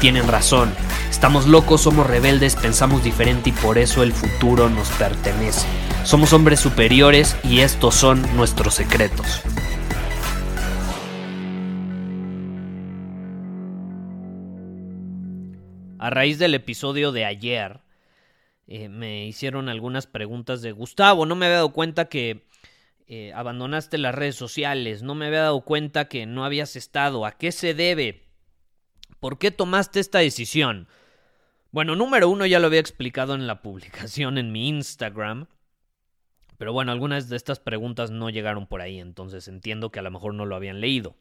tienen razón. Estamos locos, somos rebeldes, pensamos diferente y por eso el futuro nos pertenece. Somos hombres superiores y estos son nuestros secretos. A raíz del episodio de ayer, eh, me hicieron algunas preguntas de Gustavo, no me había dado cuenta que eh, abandonaste las redes sociales, no me había dado cuenta que no habías estado, ¿a qué se debe? ¿Por qué tomaste esta decisión? Bueno, número uno ya lo había explicado en la publicación en mi Instagram. Pero bueno, algunas de estas preguntas no llegaron por ahí, entonces entiendo que a lo mejor no lo habían leído.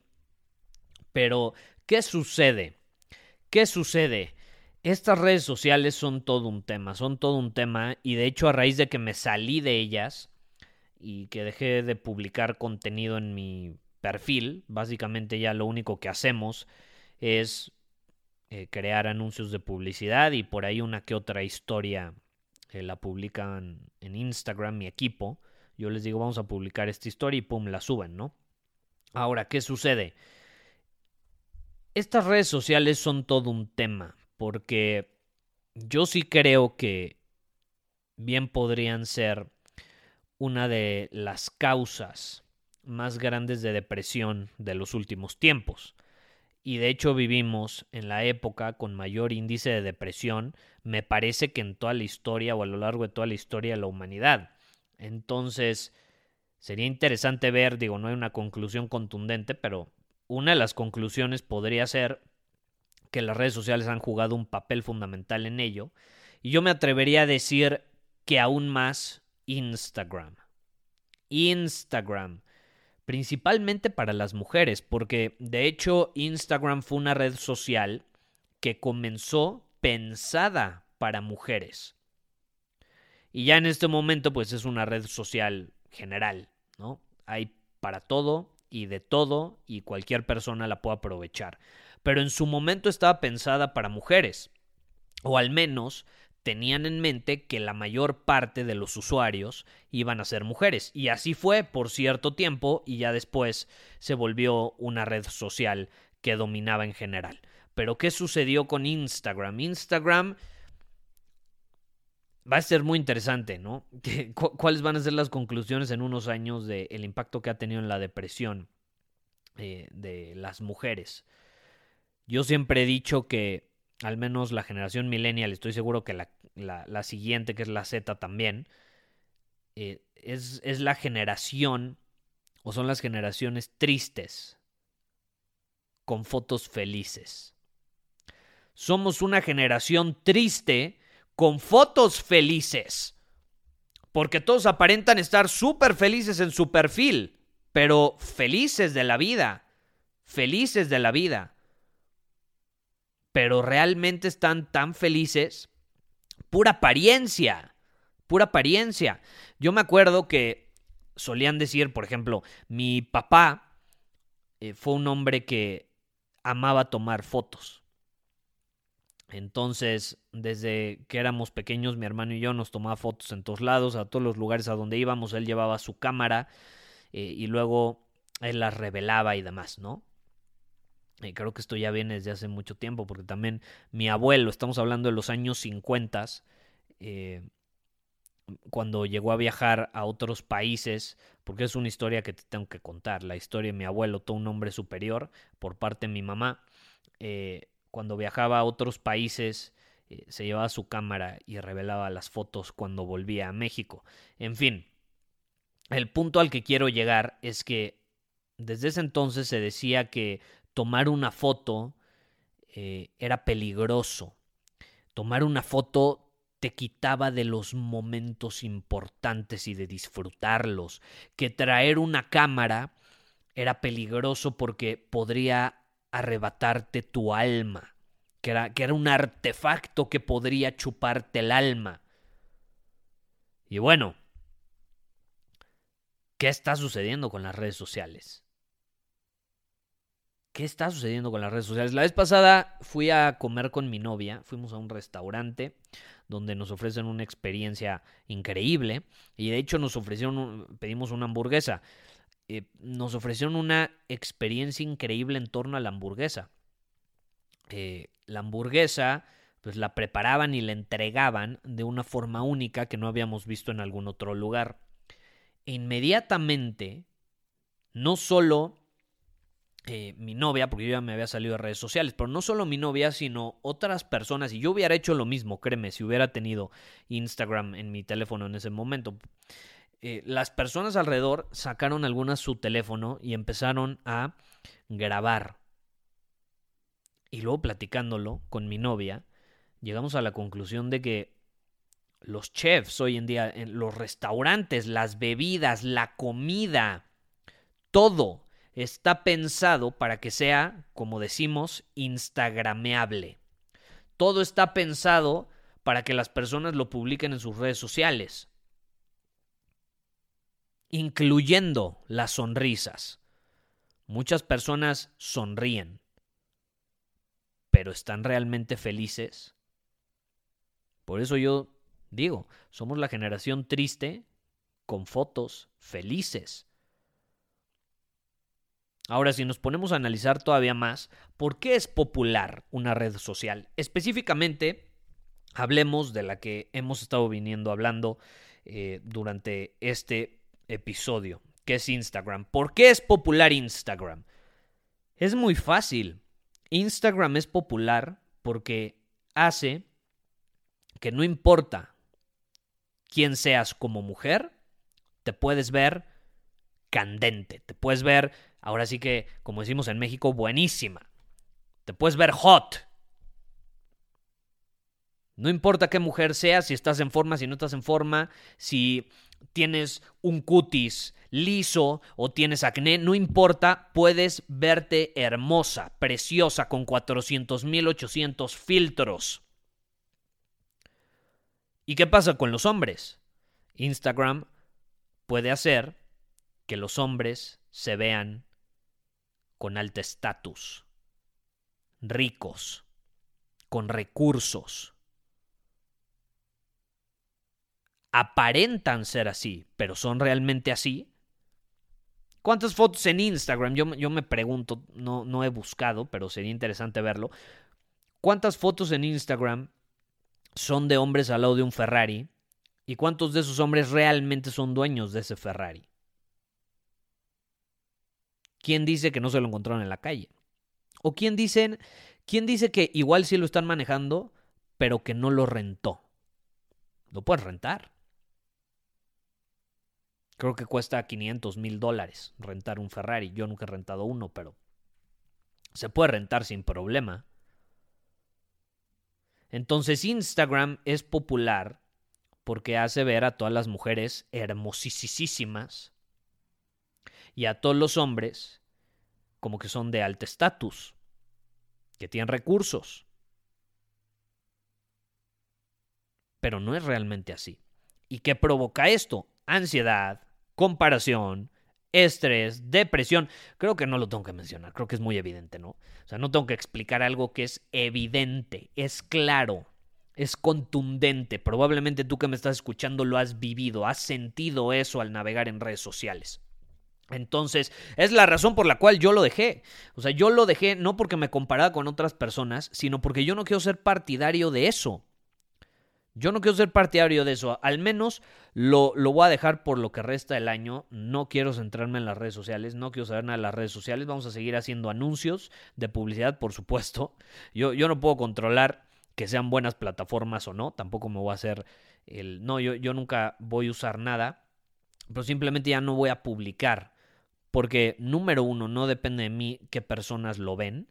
Pero, ¿qué sucede? ¿Qué sucede? Estas redes sociales son todo un tema, son todo un tema y de hecho a raíz de que me salí de ellas y que dejé de publicar contenido en mi perfil, básicamente ya lo único que hacemos es eh, crear anuncios de publicidad y por ahí una que otra historia eh, la publican en Instagram mi equipo. Yo les digo vamos a publicar esta historia y pum, la suben, ¿no? Ahora, ¿qué sucede? Estas redes sociales son todo un tema porque yo sí creo que bien podrían ser una de las causas más grandes de depresión de los últimos tiempos. Y de hecho vivimos en la época con mayor índice de depresión, me parece que en toda la historia o a lo largo de toda la historia de la humanidad. Entonces, sería interesante ver, digo, no hay una conclusión contundente, pero una de las conclusiones podría ser que las redes sociales han jugado un papel fundamental en ello. Y yo me atrevería a decir que aún más Instagram. Instagram. Principalmente para las mujeres, porque de hecho Instagram fue una red social que comenzó pensada para mujeres. Y ya en este momento pues es una red social general, ¿no? Hay para todo y de todo y cualquier persona la puede aprovechar pero en su momento estaba pensada para mujeres, o al menos tenían en mente que la mayor parte de los usuarios iban a ser mujeres. Y así fue por cierto tiempo y ya después se volvió una red social que dominaba en general. Pero ¿qué sucedió con Instagram? Instagram va a ser muy interesante, ¿no? ¿Cuáles van a ser las conclusiones en unos años del impacto que ha tenido en la depresión eh, de las mujeres? Yo siempre he dicho que al menos la generación millennial, estoy seguro que la, siguiente, que es la Z también, eh, es, es la generación o son las generaciones tristes con fotos felices. Somos una generación triste con fotos felices. Porque todos aparentan estar súper felices en su perfil, pero felices de la vida. Felices de la vida pero realmente están tan felices. Pura apariencia, pura apariencia. Yo me acuerdo que solían decir, por ejemplo, mi papá eh, fue un hombre que amaba tomar fotos. Entonces, desde que éramos pequeños, mi hermano y yo nos tomaba fotos en todos lados, a todos los lugares a donde íbamos, él llevaba su cámara eh, y luego él las revelaba y demás, ¿no? Creo que esto ya viene desde hace mucho tiempo, porque también mi abuelo, estamos hablando de los años 50, eh, cuando llegó a viajar a otros países, porque es una historia que te tengo que contar, la historia de mi abuelo, todo un hombre superior por parte de mi mamá, eh, cuando viajaba a otros países, eh, se llevaba su cámara y revelaba las fotos cuando volvía a México. En fin, el punto al que quiero llegar es que desde ese entonces se decía que tomar una foto eh, era peligroso. Tomar una foto te quitaba de los momentos importantes y de disfrutarlos, que traer una cámara era peligroso porque podría arrebatarte tu alma, que era, que era un artefacto que podría chuparte el alma. Y bueno, ¿qué está sucediendo con las redes sociales? ¿Qué está sucediendo con las redes sociales? La vez pasada fui a comer con mi novia, fuimos a un restaurante donde nos ofrecen una experiencia increíble y de hecho nos ofrecieron, pedimos una hamburguesa, eh, nos ofrecieron una experiencia increíble en torno a la hamburguesa. Eh, la hamburguesa pues la preparaban y la entregaban de una forma única que no habíamos visto en algún otro lugar. E inmediatamente, no solo eh, mi novia, porque yo ya me había salido de redes sociales, pero no solo mi novia, sino otras personas, y yo hubiera hecho lo mismo, créeme, si hubiera tenido Instagram en mi teléfono en ese momento. Eh, las personas alrededor sacaron algunas su teléfono y empezaron a grabar. Y luego platicándolo con mi novia, llegamos a la conclusión de que los chefs hoy en día, en los restaurantes, las bebidas, la comida, todo está pensado para que sea, como decimos, instagrameable. Todo está pensado para que las personas lo publiquen en sus redes sociales, incluyendo las sonrisas. Muchas personas sonríen, pero ¿están realmente felices? Por eso yo digo, somos la generación triste con fotos felices. Ahora, si nos ponemos a analizar todavía más, ¿por qué es popular una red social? Específicamente, hablemos de la que hemos estado viniendo hablando eh, durante este episodio, que es Instagram. ¿Por qué es popular Instagram? Es muy fácil. Instagram es popular porque hace que no importa quién seas como mujer, te puedes ver candente, te puedes ver Ahora sí que, como decimos en México, buenísima. Te puedes ver hot. No importa qué mujer seas, si estás en forma, si no estás en forma, si tienes un cutis liso o tienes acné, no importa, puedes verte hermosa, preciosa, con 400.800 filtros. ¿Y qué pasa con los hombres? Instagram puede hacer que los hombres se vean con alto estatus, ricos, con recursos. Aparentan ser así, pero son realmente así. ¿Cuántas fotos en Instagram? Yo, yo me pregunto, no, no he buscado, pero sería interesante verlo. ¿Cuántas fotos en Instagram son de hombres al lado de un Ferrari? ¿Y cuántos de esos hombres realmente son dueños de ese Ferrari? ¿Quién dice que no se lo encontraron en la calle? ¿O quién, dicen, quién dice que igual sí lo están manejando, pero que no lo rentó? Lo puedes rentar. Creo que cuesta 500 mil dólares rentar un Ferrari. Yo nunca he rentado uno, pero se puede rentar sin problema. Entonces Instagram es popular porque hace ver a todas las mujeres hermosísimas y a todos los hombres como que son de alto estatus, que tienen recursos. Pero no es realmente así. ¿Y qué provoca esto? Ansiedad, comparación, estrés, depresión. Creo que no lo tengo que mencionar, creo que es muy evidente, ¿no? O sea, no tengo que explicar algo que es evidente, es claro, es contundente. Probablemente tú que me estás escuchando lo has vivido, has sentido eso al navegar en redes sociales. Entonces, es la razón por la cual yo lo dejé. O sea, yo lo dejé no porque me comparaba con otras personas, sino porque yo no quiero ser partidario de eso. Yo no quiero ser partidario de eso. Al menos lo, lo, voy a dejar por lo que resta del año. No quiero centrarme en las redes sociales. No quiero saber nada de las redes sociales. Vamos a seguir haciendo anuncios de publicidad, por supuesto. Yo, yo no puedo controlar que sean buenas plataformas o no. Tampoco me voy a hacer el... No, yo, yo nunca voy a usar nada. Pero simplemente ya no voy a publicar porque, número uno, no depende de mí qué personas lo ven.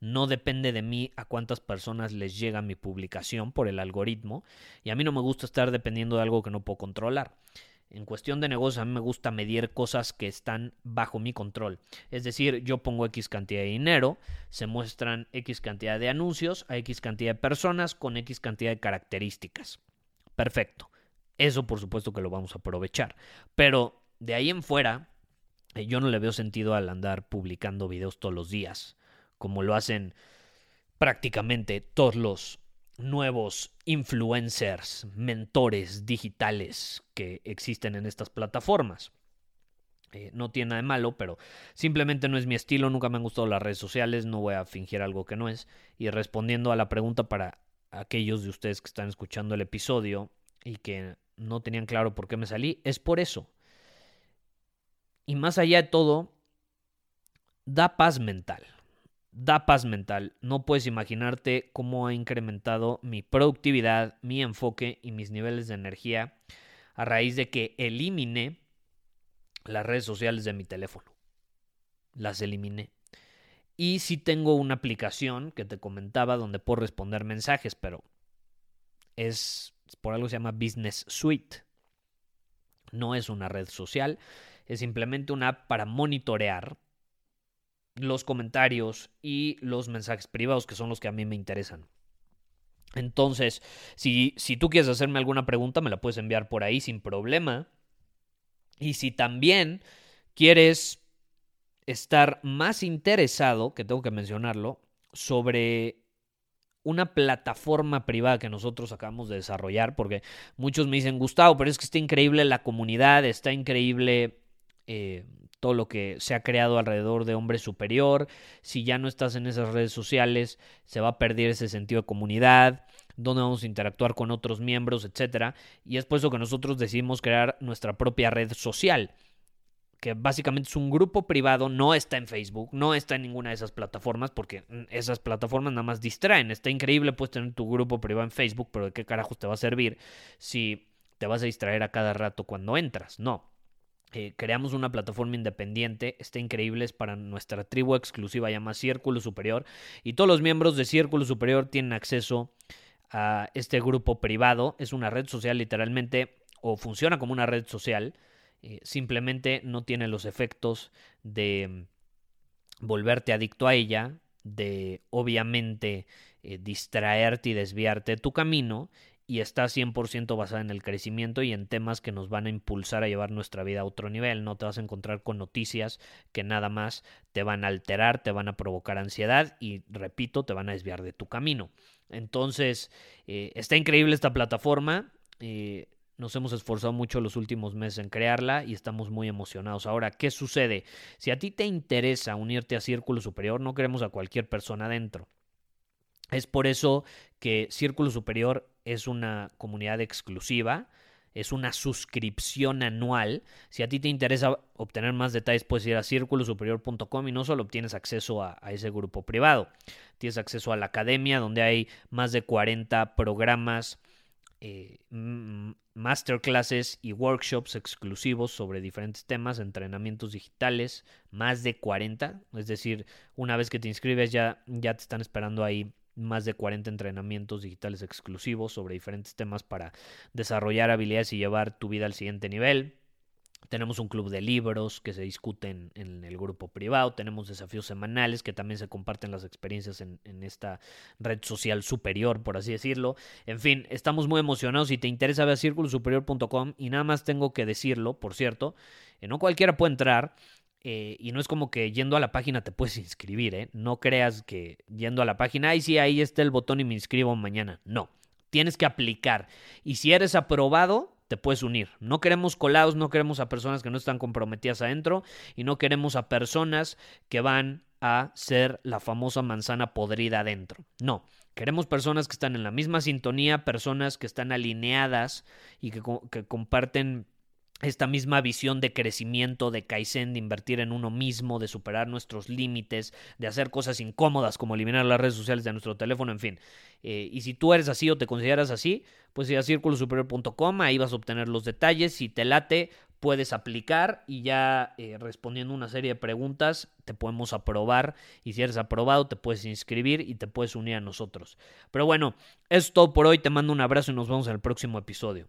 No depende de mí a cuántas personas les llega mi publicación por el algoritmo. Y a mí no me gusta estar dependiendo de algo que no puedo controlar. En cuestión de negocio, a mí me gusta medir cosas que están bajo mi control. Es decir, yo pongo X cantidad de dinero, se muestran X cantidad de anuncios a X cantidad de personas con X cantidad de características. Perfecto. Eso por supuesto que lo vamos a aprovechar. Pero de ahí en fuera, yo no le veo sentido al andar publicando videos todos los días como lo hacen prácticamente todos los nuevos influencers, mentores digitales que existen en estas plataformas. Eh, no tiene nada de malo, pero simplemente no es mi estilo, nunca me han gustado las redes sociales, no voy a fingir algo que no es. Y respondiendo a la pregunta para aquellos de ustedes que están escuchando el episodio y que no tenían claro por qué me salí, es por eso. Y más allá de todo, da paz mental da paz mental. No puedes imaginarte cómo ha incrementado mi productividad, mi enfoque y mis niveles de energía a raíz de que eliminé las redes sociales de mi teléfono. Las eliminé. Y sí tengo una aplicación que te comentaba donde puedo responder mensajes, pero es por algo se llama Business Suite. No es una red social, es simplemente una app para monitorear los comentarios y los mensajes privados, que son los que a mí me interesan. Entonces, si, si tú quieres hacerme alguna pregunta, me la puedes enviar por ahí sin problema. Y si también quieres estar más interesado, que tengo que mencionarlo, sobre una plataforma privada que nosotros acabamos de desarrollar, porque muchos me dicen, Gustavo, pero es que está increíble la comunidad, está increíble eh, todo lo que se ha creado alrededor de Hombre Superior. Si ya no estás en esas redes sociales, se va a perder ese sentido de comunidad, donde vamos a interactuar con otros miembros, etc. Y es por eso que nosotros decidimos crear nuestra propia red social que básicamente es un grupo privado, no está en Facebook, no está en ninguna de esas plataformas, porque esas plataformas nada más distraen. Está increíble, puedes tener tu grupo privado en Facebook, pero ¿de qué carajos te va a servir si te vas a distraer a cada rato cuando entras? No. Eh, creamos una plataforma independiente, está increíble, es para nuestra tribu exclusiva, llama Círculo Superior, y todos los miembros de Círculo Superior tienen acceso a este grupo privado, es una red social literalmente, o funciona como una red social, eh, simplemente no tiene los efectos de volverte adicto a ella, de obviamente eh, distraerte y desviarte de tu camino, y está 100% basada en el crecimiento y en temas que nos van a impulsar a llevar nuestra vida a otro nivel. No te vas a encontrar con noticias que nada más te van a alterar, te van a provocar ansiedad y, repito, te van a desviar de tu camino. Entonces, eh, está increíble esta plataforma. Eh, nos hemos esforzado mucho los últimos meses en crearla y estamos muy emocionados. Ahora, ¿qué sucede? Si a ti te interesa unirte a Círculo Superior, no queremos a cualquier persona adentro. Es por eso que Círculo Superior es una comunidad exclusiva, es una suscripción anual. Si a ti te interesa obtener más detalles, puedes ir a círculosuperior.com y no solo obtienes acceso a, ese grupo privado, tienes acceso a la academia donde hay más de 40 programas, eh, masterclasses y workshops exclusivos sobre diferentes temas, entrenamientos digitales, más de 40. Es decir, una vez que te inscribes ya, ya te están esperando ahí más de 40 entrenamientos digitales exclusivos sobre diferentes temas para desarrollar habilidades y llevar tu vida al siguiente nivel. Tenemos un club de libros que se discuten en el grupo privado. Tenemos desafíos semanales que también se comparten las experiencias en, esta red social superior, por así decirlo. En fin, estamos muy emocionados. Si te interesa, ver a círculosuperior.com. Y nada más tengo que decirlo, por cierto, que no cualquiera puede entrar. Eh, y no es como que yendo a la página te puedes inscribir, ¿eh? No creas que yendo a la página, ay, sí, ahí está el botón y me inscribo mañana. No, tienes que aplicar. Y si eres aprobado, te puedes unir. No queremos colados, no queremos a personas que no están comprometidas adentro y no queremos a personas que van a ser la famosa manzana podrida adentro. No, queremos personas que están en la misma sintonía, personas que están alineadas y que, que comparten esta misma visión de crecimiento, de Kaizen, de invertir en uno mismo, de superar nuestros límites, de hacer cosas incómodas como eliminar las redes sociales de nuestro teléfono, en fin. Eh, y si tú eres así o te consideras así, pues ir a círculosuperior.com, ahí vas a obtener los detalles. Si te late, puedes aplicar y ya eh, respondiendo una serie de preguntas te podemos aprobar y si eres aprobado te puedes inscribir y te puedes unir a nosotros. Pero bueno, es todo por hoy, te mando un abrazo y nos vemos en el próximo episodio.